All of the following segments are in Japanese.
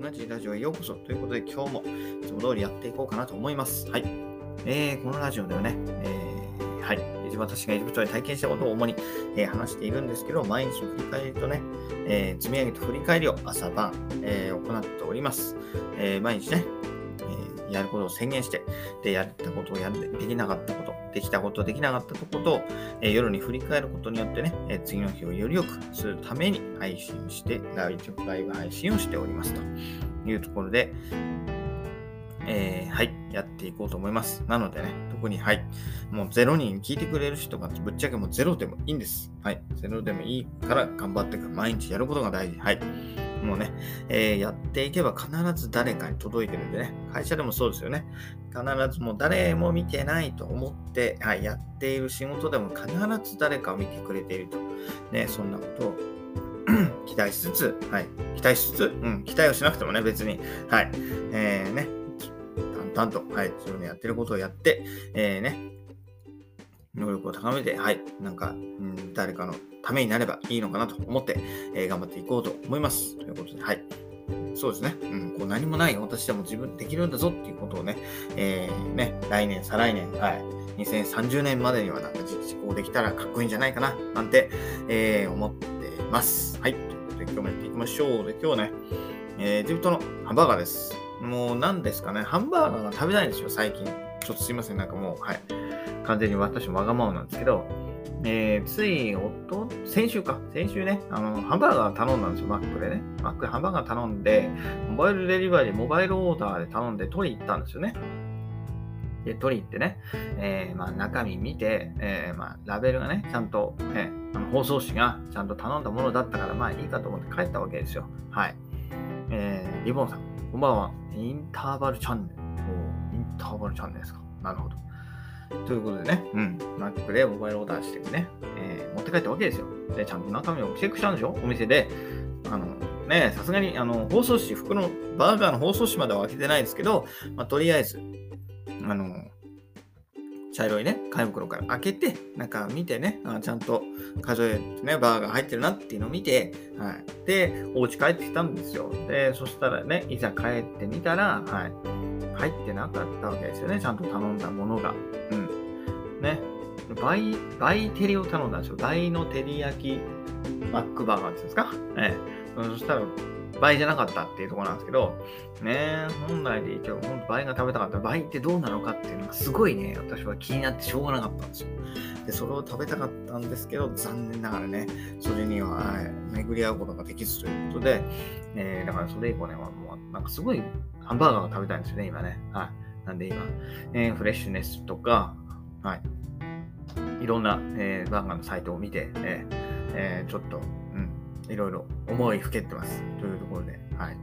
同じラジオへようこそということで、今日もいつも通りやっていこうかなと思います。はい。えー、このラジオではね、えー、はい、私が部長で体験したことを主に、えー、話しているんですけど、毎日の振り返りとね、えー、積み上げた振り返りを朝晩、えー、行っております。えー、毎日ね、え、やることを宣言して、で、やったことをやる、できなかった、できたこと、できなかったことを、え、夜に振り返ることによってね、え、次の日をより良くするために配信して、ライブ配信をしておりますというところで、えー、はい、やっていこうと思います。なのでね、特に、はい、もう0人聞いてくれる人がぶっちゃけもう0でもいいんです。はい、0でもいいから頑張ってか、毎日やることが大事。はい。もうね、えー、やっていけば必ず誰かに届いてるんでね、会社でもそうですよね。必ずもう誰も見てないと思って、はい、やっている仕事でも必ず誰かを見てくれていると。ね、そんなことを 期待しつつ、はい、期待しつつ、うん、期待をしなくてもね、別に、はい、えー、ね、淡々と、はい、自分のやってることをやって、えー、ね、能力を高めて、はい、なんか、うん、誰かのためになればいいのかなと思って、えー、頑張っていこうと思います。ということで、はい。そうですね。うん、こう何もない私でも自分できるんだぞっていうことをね、えー、ね、来年、再来年、はい、2030年までにはなんか実行できたらかっこいいんじゃないかな、なんて、えー、思ってます。はい。ということで、今日もやっていきましょう。で、今日ね、えー、ジブトのハンバーガーです。もう何ですかね、ハンバーガーが食べたいんですよ、最近。ちょっとすいません、なんかもう、はい。完全に私わがままなんですけど、えー、つい、おと、先週か、先週ね、あの、ハンバーガー頼んだんですよ、マックでね。マックでハンバーガー頼んで、モバイルデリバリー、モバイルオーダーで頼んで取り行ったんですよね。で、取り行ってね、えー、まあ、中身見て、えー、まあ、ラベルがね、ちゃんと、えー、あの包装紙がちゃんと頼んだものだったから、まあいいかと思って帰ったわけですよ。はい。えー、リボンさん、こんばんは。インターバルチャンネル。おインターバルチャンネルですか。なるほど。ということでね、うん、Mac でモバイルオーダーしてね、えー、持って帰ったわけですよ。で、ちゃんと中身をチェックしたんでしょ？お店で。あの、ね、さすがに、あの、包装紙、服のバーガーの包装紙までは開けてないですけど、まあ、とりあえず、あの、茶色いね、貝袋から開けて、なんか見てね、あちゃんと数えてね、バーガー入ってるなっていうのを見て、はい。で、お家帰ってきたんですよ。で、そしたらね、いざ帰ってみたら、はい。入ってなかったわけですよね、ちゃんと頼んだものが。うん。ね。倍、倍照りを頼んだんですよ。倍の照り焼きマックバーガーっていうんですか？ええ。そしたら、倍じゃなかったっていうところなんですけど、ね、本来で一応、本当倍が食べたかった倍ってどうなのかっていうのがすごいね、私は気になってしょうがなかったんですよ。で、それを食べたかったんですけど、残念ながらね、それには、巡り合うことができずということで、えー、だからそれ以降ね、もう、なんかすごいハンバーガーが食べたいんですよね、今ね。はい。なんで今、えー、フレッシュネスとか、はい。いろんな、えー、バーガーのサイトを見て、えーえー、ちょっと、いろいろ思いふけってます。というところで、はい。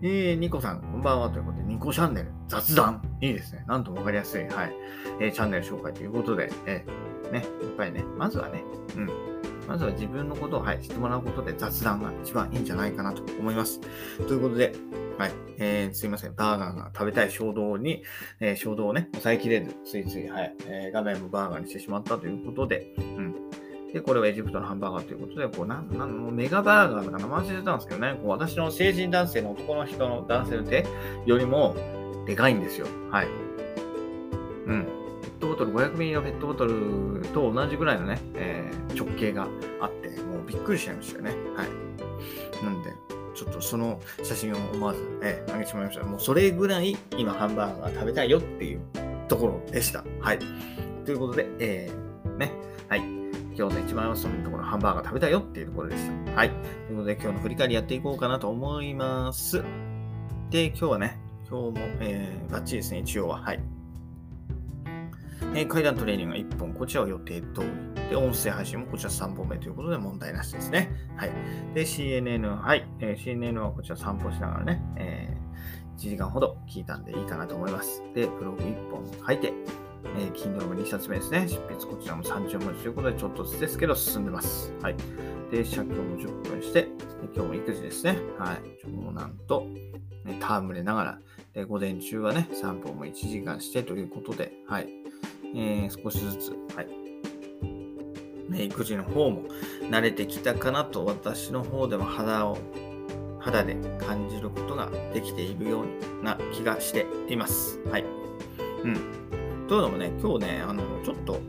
えー、ニコさん、こんばんは。ということで、ニコチャンネル、雑談。いいですね。なんとわかりやすい、はい。えー、チャンネル紹介ということで、えー、ね、やっぱりね、まずはね、うん。まずは自分のことを、はい、知ってもらうことで雑談が一番いいんじゃないかなと思います。ということで、はい。えー、すいません。バーガーが食べたい衝動に、えー、衝動をね、抑えきれず、ついつい、はい、えー、画面もバーガーにしてしまったということで、うん。で、これはエジプトのハンバーガーということで、こう、なん、なん、メガバーガーとか名前忘れてたんですけどね、こう私の成人男性の男の人の男性の手よりも、でかいんですよ。はい。うん。ペットボトル、500ミリのペットボトルと同じぐらいのね、えー、直径があって、もうびっくりしちゃいましたよね。はい。なんで、ちょっとその写真を思わず、えー、あげてしまいました。もうそれぐらい今ハンバーガー食べたいよっていうところでした。はい。ということで、えー、ね。はい。今日の一番そのところハンバーガー食べたよっていうところでした。はい。ということで今日の振り返りやっていこうかなと思います。で、今日はね、今日も、えー、バッチリですね、一応は。はい。えー、階段トレーニングが1本、こちらは予定通り。で、音声配信もこちら3本目ということで問題なしですね。はい。で、CNN は、い。えー、CNN はこちら散歩しながらね、えー、1時間ほど聞いたんでいいかなと思います。で、ブログ1本書いて、えー、Kindle も2冊目ですね。執筆こちらも30文字ということで、ちょっとずつですけど進んでます。はい。で、写経も10分して、今日も育児ですね。はい。長男と、ね、戯れながら、で、午前中はね、散歩も1時間してということで、はい。えー、少しずつ、はい。ね、育児の方も慣れてきたかなと、私の方でも肌を、肌で感じることができているような気がしています。はい。うん。というのもね、今日ね、あの、ちょっと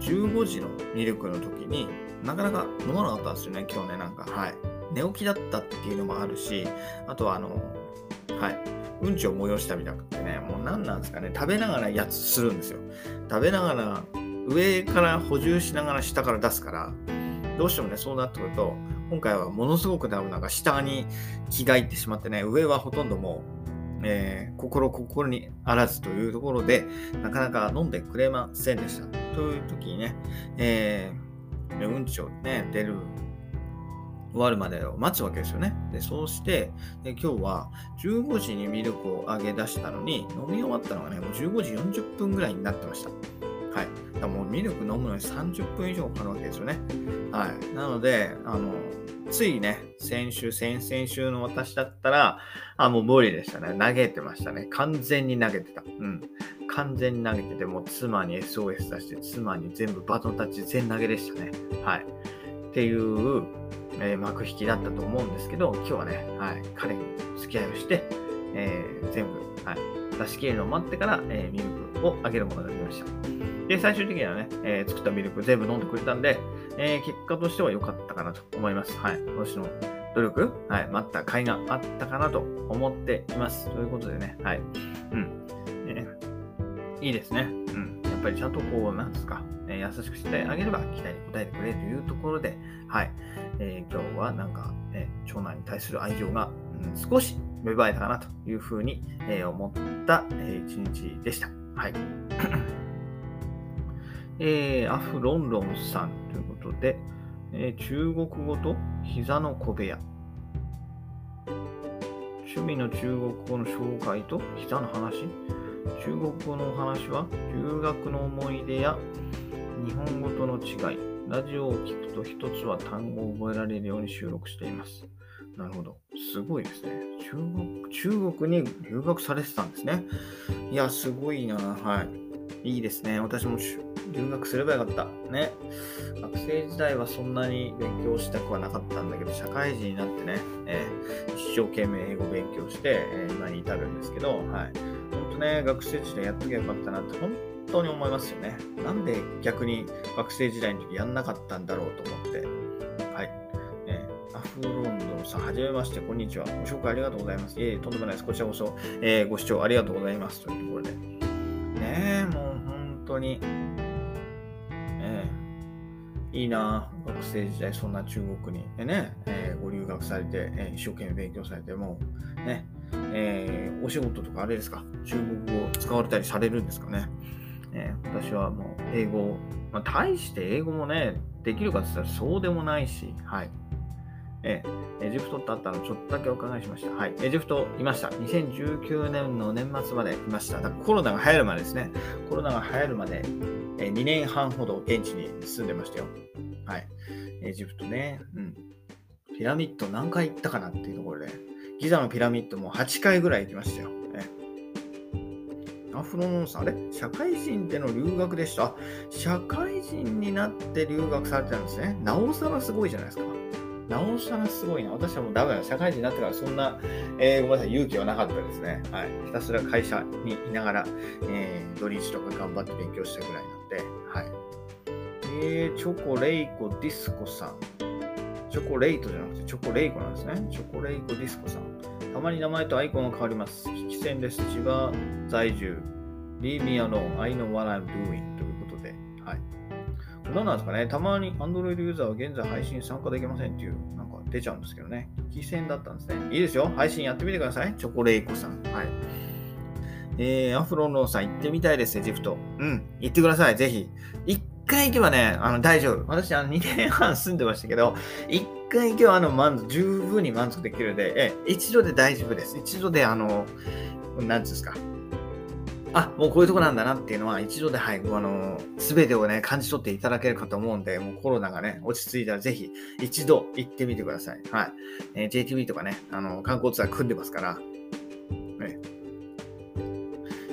15時のミルクの時になかなか飲まなかったんですよね、今日ね、なんか。はい。寝起きだったっていうのもあるし、あとはあの、はい。うんちを催したみたくてね、もう何なんですかね、食べながらやつするんですよ。食べながら、上から補充しながら下から出すから、どうしてもね、そうなってくると、今回はものすごくなんか下に気がいってしまってね、上はほとんどもう、えー、心心にあらずというところで、なかなか飲んでくれませんでした。という時にね、えー、うんちをね、出る終わるまでを待つわけですよね。で、そうして、で今日は15時にミルクをあげ出したのに、飲み終わったのがね、もう15時40分ぐらいになってました。はい。もうミルク飲むのに30分以上かかるわけですよね。はい。なので、あの、ついね、先週、先々週の私だったら、あ、もう無理でしたね。投げてましたね。完全に投げてた。うん。完全に投げてて、もう妻に SOS 出して、妻に全部バトンタッチ全投げでしたね。はい。っていう、えー、幕引きだったと思うんですけど、今日はね、はい、彼に付き合いをして、えー、全部、はい、出し切るのを待ってから、えー、ミルクをあげることができました。で、最終的にはね、えー、作ったミルク全部飲んでくれたんで、えー、結果としては良かったかなと思います。はい。私の努力、はい、待った甲斐があったかなと思っています。ということでね、はい。うん。えー、いいですね。うん。やっぱりちゃんとこう、なんですか、え優しくしてあげれば期待に応えてくれるというところで、はい。え、今日はなんか、え長男に対する愛情が、うん、少し芽生えたかなというふうに、え思った、え一日でした。はい。えー、アフロンロンさんということで、えー、中国語と膝の小部屋。趣味の中国語の紹介と膝の話。中国語のお話は留学の思い出や日本語との違い。ラジオを聞くと一つは単語を覚えられるように収録しています。なるほど。すごいですね。中国、中国に留学されてたんですね。いや、すごいな。はい。いいですね。私も留学すればよかった。ね。学生時代はそんなに勉強したくはなかったんだけど、社会人になってね、えー、一生懸命英語勉強して、えー、今に至るんですけど、はい。本当ね、学生時代やっときゃよかったなって本当に思いますよね。なんで逆に学生時代の時やんなかったんだろうと思って。はい。えー、アフロンドさん、はじめまして、こんにちは。ご紹介ありがとうございます。ええとんでもないです。こちらこそ、えー、ご視聴ありがとうございます。というところで。ねえ、もう本当に。ええ、いいな学生時代そんな中国に。でね、えー、ご留学されて、えー、一生懸命勉強されてもね、え、お仕事とかあれですか？中国語を使われたりされるんですかね、え私はもう英語、まあ、大して英語もねできるかって言ったらそうでもないしはい。えエジプトってあったのちょっとだけお伺いしました。はい。エジプトいました。2019年の年末までいました。だコロナが流行るまでですね。コロナが流行るまで、え2年半ほど現地に住んでましたよ。はい。エジプトね。うん。ピラミッド何回行ったかなっていうところで、ギザのピラミッドも8回ぐらい行きましたよ。アフロノンさん、あれ？社会人での留学でした？社会人になって留学されてたんですね。なおさらすごいじゃないですか。なおさらすごいな。私はもうダメだ。社会人になってからそんな、えー、ごめんなさい、勇気はなかったですね。はい。ひたすら会社にいながら、えー、土日とか頑張って勉強したぐらいなんで、はい。えー、チョコレイコディスコさん。チョコレイトじゃなくてチョコレイコなんですね。チョコレイコディスコさん。たまに名前とアイコンが変わります。危機戦です。千葉在住。Leave me alone. I know what I'm doing. ということで。はい。何なんですかねたまに Android ユーザーは現在配信参加できませんっていう、なんか出ちゃうんですけどね。危機戦だったんですね。いいですよ。配信やってみてください。チョコレイコさん。はい。えー、アフロノーさん行ってみたいです、エジプト。うん、行ってください、ぜひ。一回行けばね、あの大丈夫。私、あの2年半住んでましたけど、一回行けばあの満足、十分に満足できるので、え、一度で大丈夫です。一度で、あの、なんつうんですか。あ、もうこういうとこなんだなっていうのは、一度で、はい、あの、すべてをね、感じ取っていただけるかと思うんで、もうコロナがね、落ち着いたらぜひ、一度行ってみてください。はい。えー、JTB とかね、あの、観光ツアー組んでますから、ね、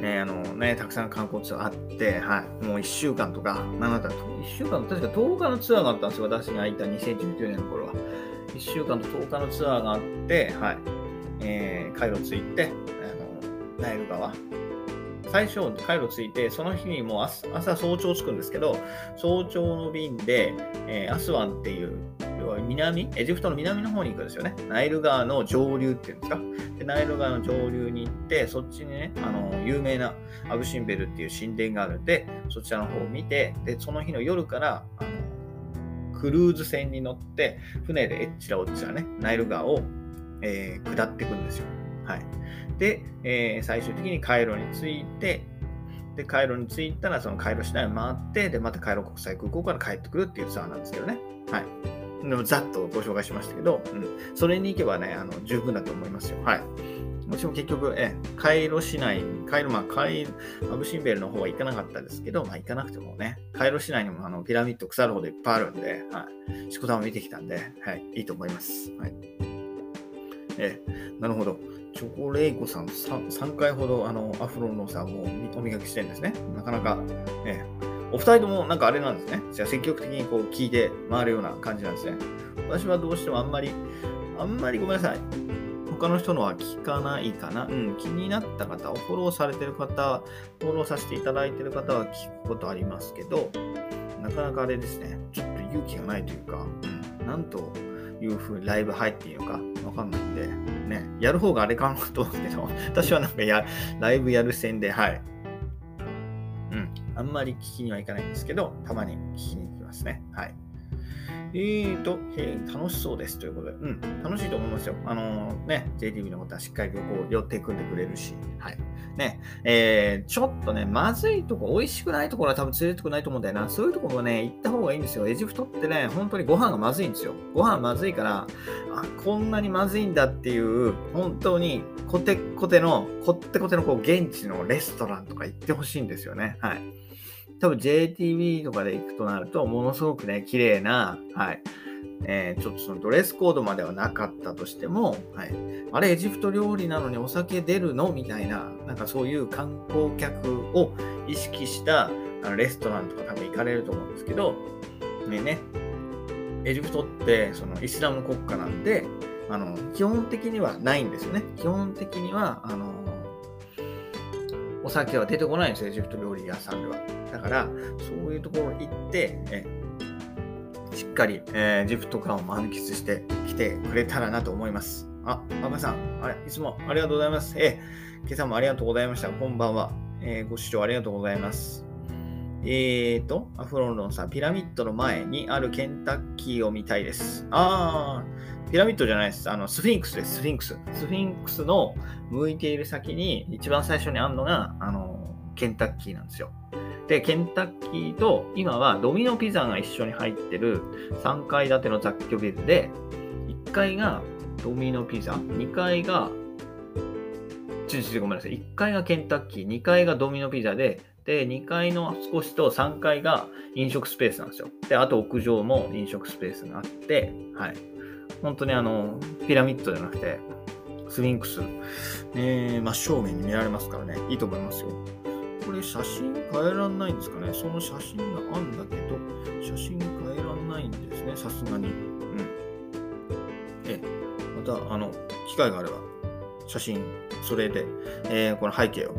えー、あのね、たくさん観光ツアーあって、はい、もう1週間とか、なんだった1週間、確か10日のツアーがあったんですよ、私がいた2019年の頃は。1週間と10日のツアーがあって、はい、えー、カイロ着いて、あのナイル川、最初、カイロ着いて、その日にもう朝早朝着くんですけど、早朝の便で、えー、アスワンっていう、要は南、エジプトの南の方に行くんですよね。ナイル川の上流っていうんですか？でナイル川の上流に行って、そっちにね、あの有名なアブシンベルっていう神殿があるんで、そちらの方を見て、で、その日の夜から、あのクルーズ船に乗って、船でえっちらおっちらね、ナイル川を、えー、下っていくんですよ。はい。で、えー、最終的にカイロに着いて、で、カイロに着いたら、そのカイロ市内を回って、で、またカイロ国際空港から帰ってくるっていうツアーなんですけどね。はい。でもざっとご紹介しましたけど、うん、それに行けばね、あの十分だと思いますよ。はい。もちろん結局、えカイロ市内、カイロ、まあ、カイアブシンベルの方は行かなかったですけど、まあ、行かなくてもね、カイロ市内にもあのピラミッド腐るほどいっぱいあるんで、はい。しこたま見てきたんで、はい、いいと思います。はい。えなるほど。チョコレイコさん 3, 3回ほどあのアフロのさんをお磨きしてるんですね。なかなか、えお二人ともなんかあれなんですね。じゃあ積極的にこう聞いて回るような感じなんですね。私はどうしてもあんまり、あんまりごめんなさい。他の人のは聞かないかな。うん、気になった方、フォローされてる方、フォローさせていただいてる方は聞くことありますけど、なかなかあれですね。ちょっと勇気がないというか、うん、なんというふうにライブ入っていいのかわかんないんで、ね、やる方があれかなと思うけど、私はなんかや、ライブやる線で、はい。うん、あんまり聞きにはいかないんですけど、たまに聞きに行きますね。はい。えーと、えー、楽しそうですということで、うん、楽しいと思いますよ。あのー、ね、JTB のことはしっかり旅行、寄って組んでくれるし、はい。ね、えー、ちょっとね、まずいとこ、美味しくないところは多分連れてくないと思うんだよな。そういうところもね、行った方がいいんですよ。エジプトってね、本当にご飯がまずいんですよ。ご飯まずいから、あ、こんなにまずいんだっていう、本当にコテコテの、コテコテのこう現地のレストランとか行ってほしいんですよね。はい。多分 JTB とかで行くとなると、ものすごくね、綺麗な、はい。えー、ちょっとそのドレスコードまではなかったとしても、はい、あれエジプト料理なのにお酒出るのみたいな、なんかそういう観光客を意識したあのレストランとか多分行かれると思うんですけど、ねね、エジプトってそのイスラム国家なんで、あの基本的にはないんですよね。基本的にはあのお酒は出てこないんですよ、エジプト料理屋さんでは。だから、そういうところ行って、えしっかり、えー、エジプト感を満喫してきてくれたらなと思います。あ、パパさん、あれ、いつもありがとうございます。えー、今朝もありがとうございました。こんばんは。えー、ご視聴ありがとうございます。えーと、アフロンロンさん、ピラミッドの前にあるケンタッキーを見たいです。あー、ピラミッドじゃないです。あの、スフィンクスです、スフィンクス。スフィンクスの向いている先に、一番最初にあるのが、あの、ケンタッキーなんですよ。で、ケンタッキーと、今はドミノピザが一緒に入ってる3階建ての雑居ビルで、1階がドミノピザ、2階が、ちょちょごめんなさい。1階がケンタッキー、2階がドミノピザで、で、2階の少しと3階が飲食スペースなんですよ。で、あと屋上も飲食スペースがあって、はい。本当にあの、ピラミッドじゃなくて、スフィンクス、えー、真正面に見られますからね、いいと思いますよ。これ写真変えらんないんですかねその写真があんだけど、写真変えらんないんですね、さすがに。うん。え、また、あの、機会があれば、写真、それで、えー、この背景を、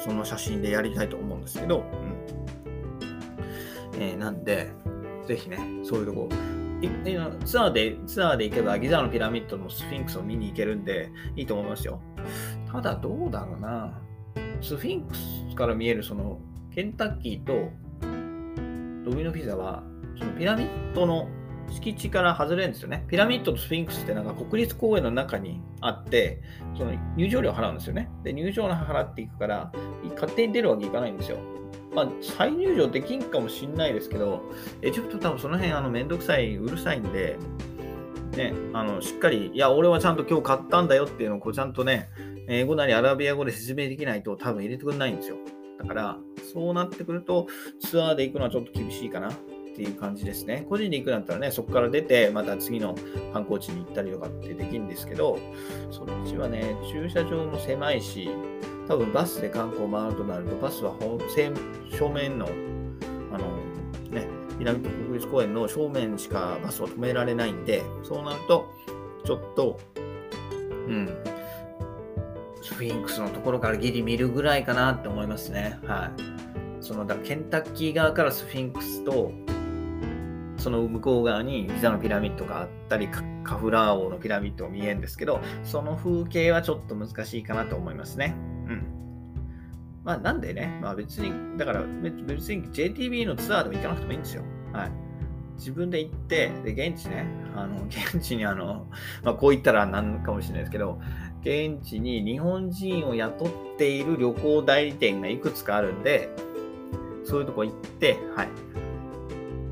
その写真でやりたいと思うんですけど、うん。えー、なんで、ぜひね、そういうとこ、ツアーで、ツアーで行けばギザのピラミッドのスフィンクスを見に行けるんで、いいと思いますよ。ただ、どうだろうな。スフィンクスから見えるその、ケンタッキーとドミノピザは、そのピラミッドの敷地から外れるんですよね。ピラミッドとスフィンクスってなんか国立公園の中にあって、その入場料払うんですよね。で、入場料払っていくから、勝手に出るわけいかないんですよ。まあ、再入場できんかもしんないですけど、エジプト多分その辺、あの、めんどくさい、うるさいんで、ね、あの、しっかり、いや、俺はちゃんと今日買ったんだよっていうのを、こう、ちゃんとね、英語なりアラビア語で説明できないと多分入れてくれないんですよ。だから、そうなってくると、ツアーで行くのはちょっと厳しいかな。っていう感じですね。個人で行くんだったらね、そこから出て、また次の観光地に行ったりとかってできるんですけど、そっちはね、駐車場も狭いし、多分バスで観光を回るとなると、バスは正面の、あの、ね、南国立公園の正面しかバスを止められないんで、そうなると、ちょっと、うん、スフィンクスのところからギリ見るぐらいかなって思いますね。はい。そのだケンタッキー側からスフィンクスと、その向こう側にギザのピラミッドがあったり、カフラー王のピラミッドが見えるんですけど、その風景はちょっと難しいかなと思いますね。まあなんでね、まあ別に、だから別に JTB のツアーでも行かなくてもいいんですよ。はい。自分で行って、で、現地ね、あの、現地にあの、まあこう言ったらなんかもしれないですけど、現地に日本人を雇っている旅行代理店がいくつかあるんで、そういうとこ行って、はい。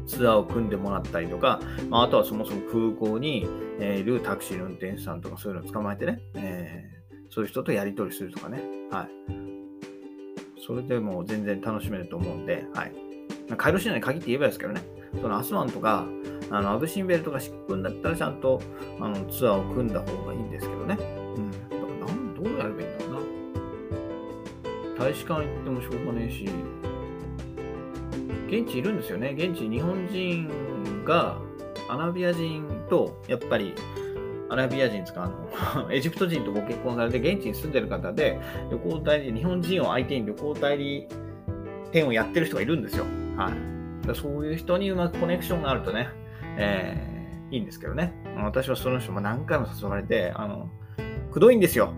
ツアーを組んでもらったりとか、まあ、あとはそもそも空港に、え、いるタクシーの運転手さんとかそういうのを捕まえてね、えー、そういう人とやり取りするとかね。はい。それでも全然楽しめると思うんで、はい。カイロ市内に限って言えばですけどね、そのアスワンとか、あのアブシンベルとかシックんだったらちゃんとあのツアーを組んだ方がいいんですけどね。うん。だからなんどうやればいいんだろうな。大使館行ってもしょうがねえし、現地いるんですよね。現地日本人がアラビア人とやっぱりアラビア人使うの、エジプト人とご結婚されて現地に住んでる方で、旅行代理、日本人を相手に旅行代理店をやってる人がいるんですよ。はい。そういう人にうまくコネクションがあるとね、えー、いいんですけどね。私はその人も何回も誘われて、あの、くどいんですよ。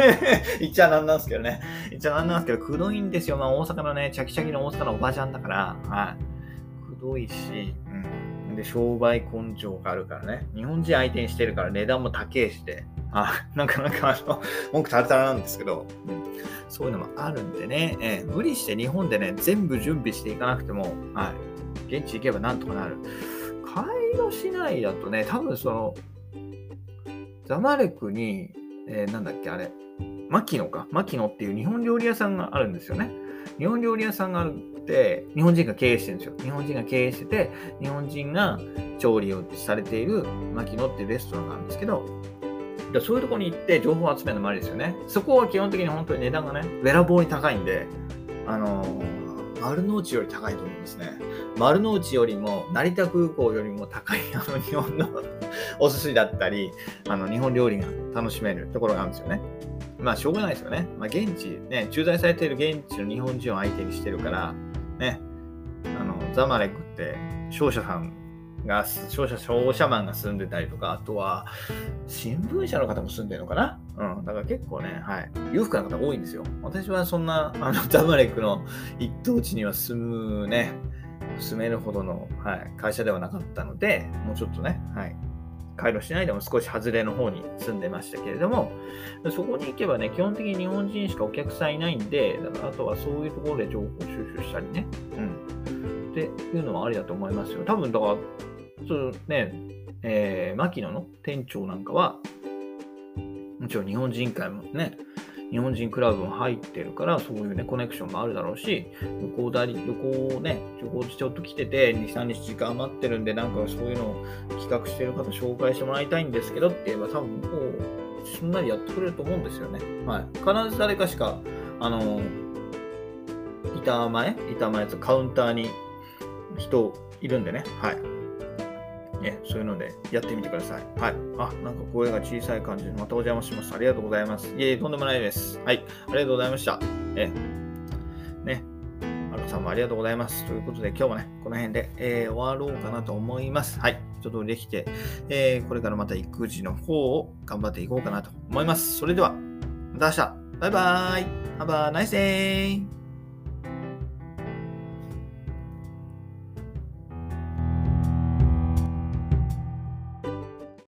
言っちゃなんなんですけどね。言っちゃなんなんですけど、くどいんですよ。まあ大阪のね、チャキチャキの大阪のおばちゃんだから、はい。くどいし、うん。で、商売根性があるからね。日本人相手にしてるから値段も高えして、あ、なかなかあの、文句タラタラなんですけど、うん、そういうのもあるんでね、えー、無理して日本でね、全部準備していかなくても、はい。現地行けばなんとかなる。カイロ市内だとね、多分その、ザマレクにえー、なんだっけ、あれ、牧野か。牧野っていう日本料理屋さんがあるんですよね。日本料理屋さんがあるて、日本人が経営してるんですよ。日本人が経営してて、日本人が調理をされている牧野っていうレストランなんですけど、そういうとこに行って情報を集めるのもありですよね。そこは基本的に本当に値段がね、べらぼうに高いんで、あのー、丸の内より高いと思いますね。丸の内よりも、成田空港よりも高い、あの、日本の お寿司だったり、あの、日本料理が楽しめるところがあるんですよね。まあ、しょうがないですよね。まあ、現地、ね、駐在されている現地の日本人を相手にしてるから、ね、あの、ザマレクって商社さんが、商社、商社マンが住んでたりとか、あとは、新聞社の方も住んでるのかな？うん。だから結構ね、はい。裕福な方多いんですよ。私はそんな、あの、ザマレクの一等地には住むね、住めるほどの、はい、会社ではなかったので、もうちょっとね、はい、回路しないでも少し外れの方に住んでましたけれども、そこに行けばね、基本的に日本人しかお客さんいないんで、だからあとはそういうところで情報収集したりね、うん。っていうのはありだと思いますよ。多分、だから、そうね、えー、牧野の店長なんかは、もちろん日本人会もね、日本人クラブも入ってるから、そういうね、コネクションもあるだろうし、旅行代理、旅行をね、旅行ちょっと来てて、2、3日時間余ってるんで、なんかそういうのを企画してる方紹介してもらいたいんですけどって言えば、多分もう、すんなりやってくれると思うんですよね。はい。必ず誰かしか、あの、板前板前とカウンターに人いるんでね。はい。ね、そういうのでやってみてください。はい。あ、なんか声が小さい感じでまたお邪魔します。ありがとうございます。いえいえ、とんでもないです。はい。ありがとうございました。え、ね。マルコさんもありがとうございます。ということで、今日もね、この辺で、えー、終わろうかなと思います。はい。一通りできて、えー、これからまた育児の方を頑張っていこうかなと思います。それでは、また明日。バイバーイ。Have a nice day.